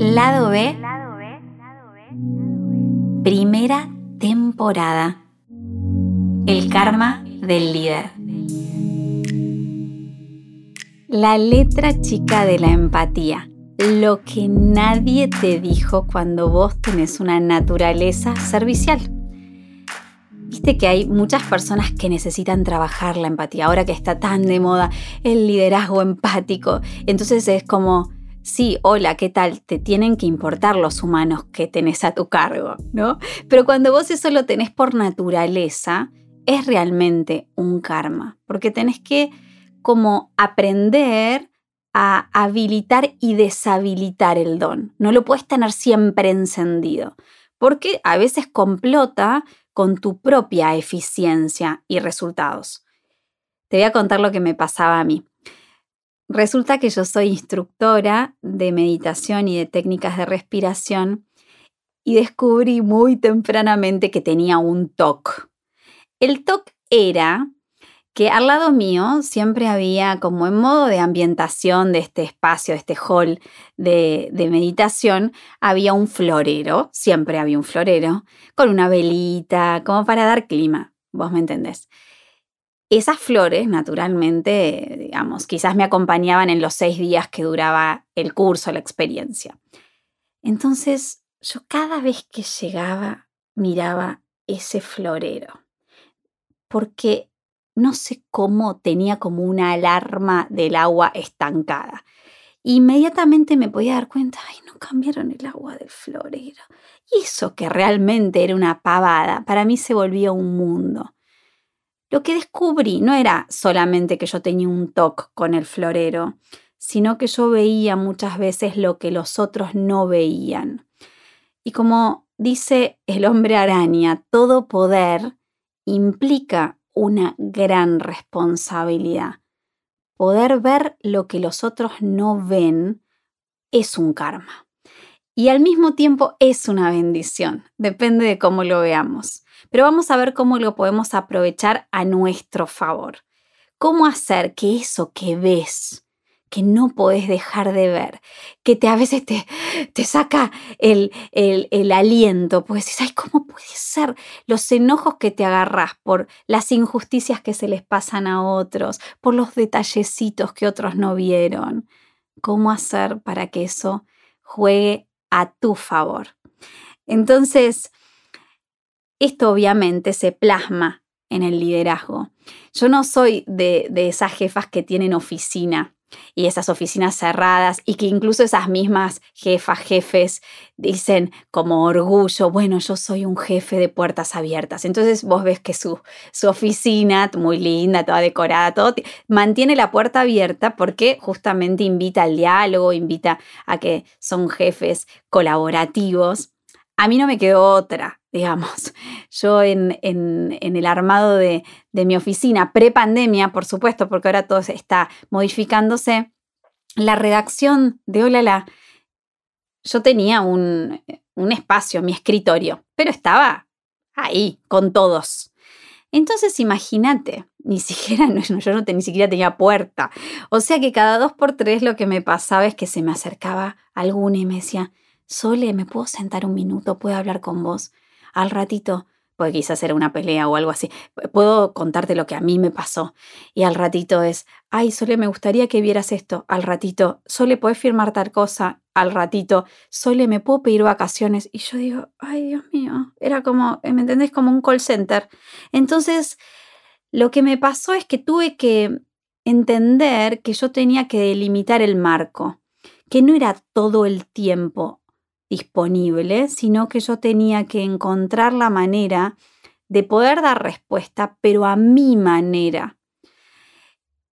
Lado B, primera temporada. El karma del líder. La letra chica de la empatía. Lo que nadie te dijo cuando vos tenés una naturaleza servicial. Viste que hay muchas personas que necesitan trabajar la empatía, ahora que está tan de moda el liderazgo empático. Entonces es como, sí, hola, ¿qué tal? Te tienen que importar los humanos que tenés a tu cargo, ¿no? Pero cuando vos eso lo tenés por naturaleza, es realmente un karma, porque tenés que como aprender a habilitar y deshabilitar el don. No lo puedes tener siempre encendido, porque a veces complota con tu propia eficiencia y resultados. Te voy a contar lo que me pasaba a mí. Resulta que yo soy instructora de meditación y de técnicas de respiración y descubrí muy tempranamente que tenía un TOC. El TOC era que al lado mío siempre había como en modo de ambientación de este espacio, de este hall de, de, meditación, había un florero, siempre había un florero, con una velita, como para dar clima, vos me entendés. Esas flores, naturalmente, digamos, quizás me acompañaban en los seis días que duraba el curso, la experiencia. Entonces, yo cada vez que llegaba, miraba ese florero, porque no sé cómo tenía como una alarma del agua estancada. Inmediatamente me podía dar cuenta, ay, no cambiaron el agua del florero. Y eso que realmente era una pavada, para mí se volvía un mundo. Lo que descubrí no era solamente que yo tenía un toque con el florero, sino que yo veía muchas veces lo que los otros no veían. Y como dice el hombre araña, todo poder implica una gran responsabilidad. Poder ver lo que los otros no ven es un karma. Y al mismo tiempo es una bendición, depende de cómo lo veamos. Pero vamos a ver cómo lo podemos aprovechar a nuestro favor. ¿Cómo hacer que eso que ves que no podés dejar de ver, que te, a veces te, te saca el, el, el, aliento, pues decís, ay, ¿cómo puede ser? Los enojos que te agarras por las injusticias que se les pasan a otros, por los detallecitos que otros no vieron. ¿Cómo hacer para que eso juegue a tu favor? Entonces, esto obviamente se plasma en el liderazgo. Yo no soy de, de esas jefas que tienen oficina y esas oficinas cerradas y que incluso esas mismas jefas, jefes dicen como orgullo, bueno, yo soy un jefe de puertas abiertas. Entonces vos ves que su, su oficina, muy linda, toda decorada, todo, mantiene la puerta abierta porque justamente invita al diálogo, invita a que son jefes colaborativos. A mí no me quedó otra digamos. Yo en, el armado de, mi oficina, pre-pandemia, por supuesto, porque ahora todo está modificándose, la redacción de Olala, yo tenía un, un espacio, mi escritorio, pero estaba ahí, con todos. Entonces imagínate, ni siquiera, yo no, ni siquiera tenía puerta. O sea que cada dos por tres lo que me pasaba es que se me acercaba alguna y me decía, Sole, ¿me puedo sentar un minuto? ¿Puedo hablar con vos? Al ratito, pues quizás era una pelea o algo así, puedo contarte lo que a mí me pasó. Y al ratito es, ay, Sole, me gustaría que vieras esto. Al ratito, Sole, ¿puedes firmar tal cosa? Al ratito, Sole, ¿me puedo pedir vacaciones? Y yo digo, ay, Dios mío, era como, ¿me entendés? Como un call center. Entonces, lo que me pasó es que tuve que entender que yo tenía que delimitar el marco, que no era todo el tiempo disponible, sino que yo tenía que encontrar la manera de poder dar respuesta, pero a mi manera.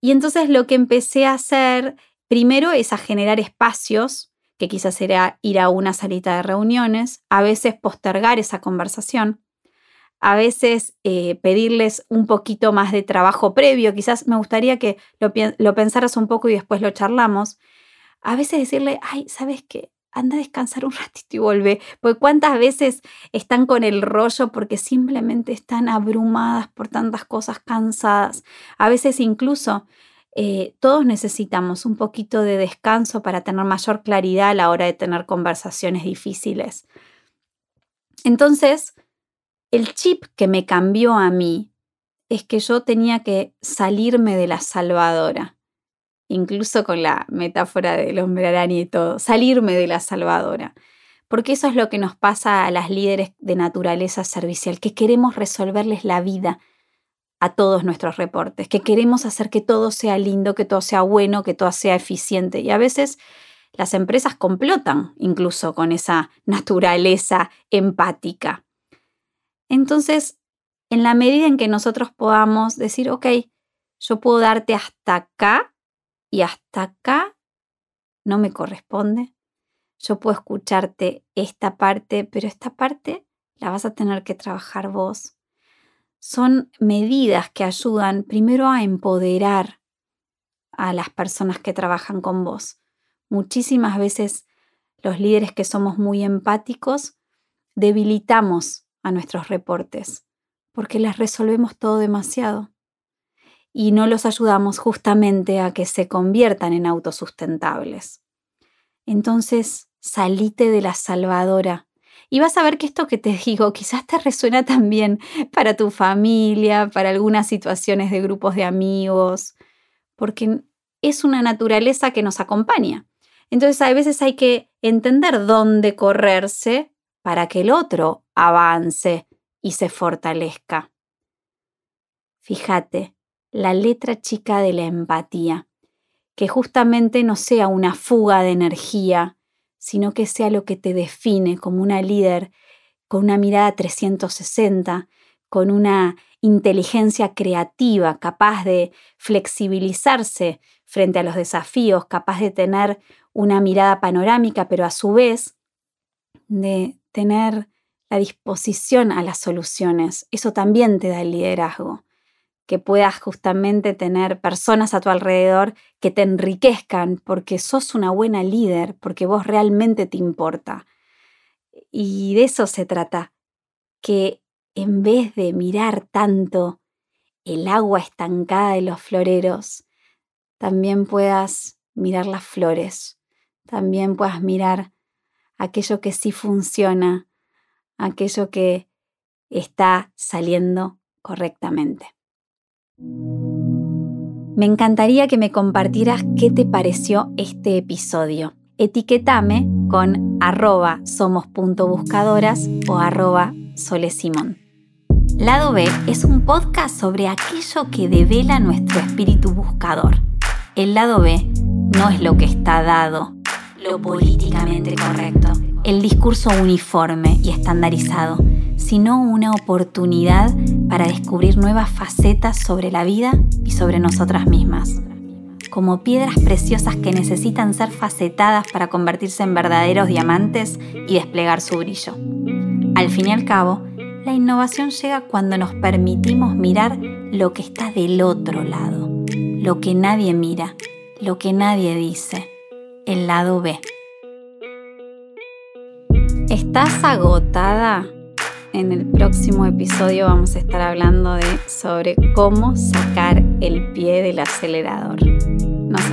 Y entonces lo que empecé a hacer primero es a generar espacios, que quizás era ir a una salita de reuniones, a veces postergar esa conversación, a veces eh, pedirles un poquito más de trabajo previo, quizás me gustaría que lo, lo pensaras un poco y después lo charlamos, a veces decirle, ay, ¿sabes qué? Anda a descansar un ratito y vuelve. Porque cuántas veces están con el rollo porque simplemente están abrumadas por tantas cosas cansadas. A veces incluso eh, todos necesitamos un poquito de descanso para tener mayor claridad a la hora de tener conversaciones difíciles. Entonces, el chip que me cambió a mí es que yo tenía que salirme de la salvadora, incluso con la metáfora del hombre araña y todo, salirme de la salvadora. Porque eso es lo que nos pasa a las líderes de naturaleza servicial, que queremos resolverles la vida a todos nuestros reportes, que queremos hacer que todo sea lindo, que todo sea bueno, que todo sea eficiente. Y a veces las empresas complotan incluso con esa naturaleza empática. Entonces, en la medida en que nosotros podamos decir, ok, yo puedo darte hasta acá y hasta acá no me corresponde. Yo puedo escucharte esta parte, pero esta parte la vas a tener que trabajar vos. Son medidas que ayudan primero a empoderar a las personas que trabajan con vos. Muchísimas veces los líderes que somos muy empáticos debilitamos a nuestros reportes porque les resolvemos todo demasiado y no los ayudamos justamente a que se conviertan en autosustentables. Entonces, salite de la salvadora y vas a ver que esto que te digo quizás te resuena también para tu familia, para algunas situaciones de grupos de amigos, porque es una naturaleza que nos acompaña. Entonces a veces hay que entender dónde correrse para que el otro avance y se fortalezca. Fíjate, la letra chica de la empatía, que justamente no sea una fuga de energía, sino que sea lo que te define como una líder con una mirada 360, con una inteligencia creativa, capaz de flexibilizarse frente a los desafíos, capaz de tener una mirada panorámica, pero a su vez de tener la disposición a las soluciones. Eso también te da el liderazgo que puedas justamente tener personas a tu alrededor que te enriquezcan porque sos una buena líder, porque vos realmente te importa. Y de eso se trata, que en vez de mirar tanto el agua estancada de los floreros, también puedas mirar las flores, también puedas mirar aquello que sí funciona, aquello que está saliendo correctamente. Me encantaría que me compartieras qué te pareció este episodio. Etiquetame con arroba somos.buscadoras o arroba solesimón. Lado B es un podcast sobre aquello que devela nuestro espíritu buscador. El lado B no es lo que está dado, lo políticamente correcto, el discurso uniforme y estandarizado sino una oportunidad para descubrir nuevas facetas sobre la vida y sobre nosotras mismas, como piedras preciosas que necesitan ser facetadas para convertirse en verdaderos diamantes y desplegar su brillo. Al fin y al cabo, la innovación llega cuando nos permitimos mirar lo que está del otro lado, lo que nadie mira, lo que nadie dice, el lado B. ¿Estás agotada? En el próximo episodio vamos a estar hablando de sobre cómo sacar el pie del acelerador. Nos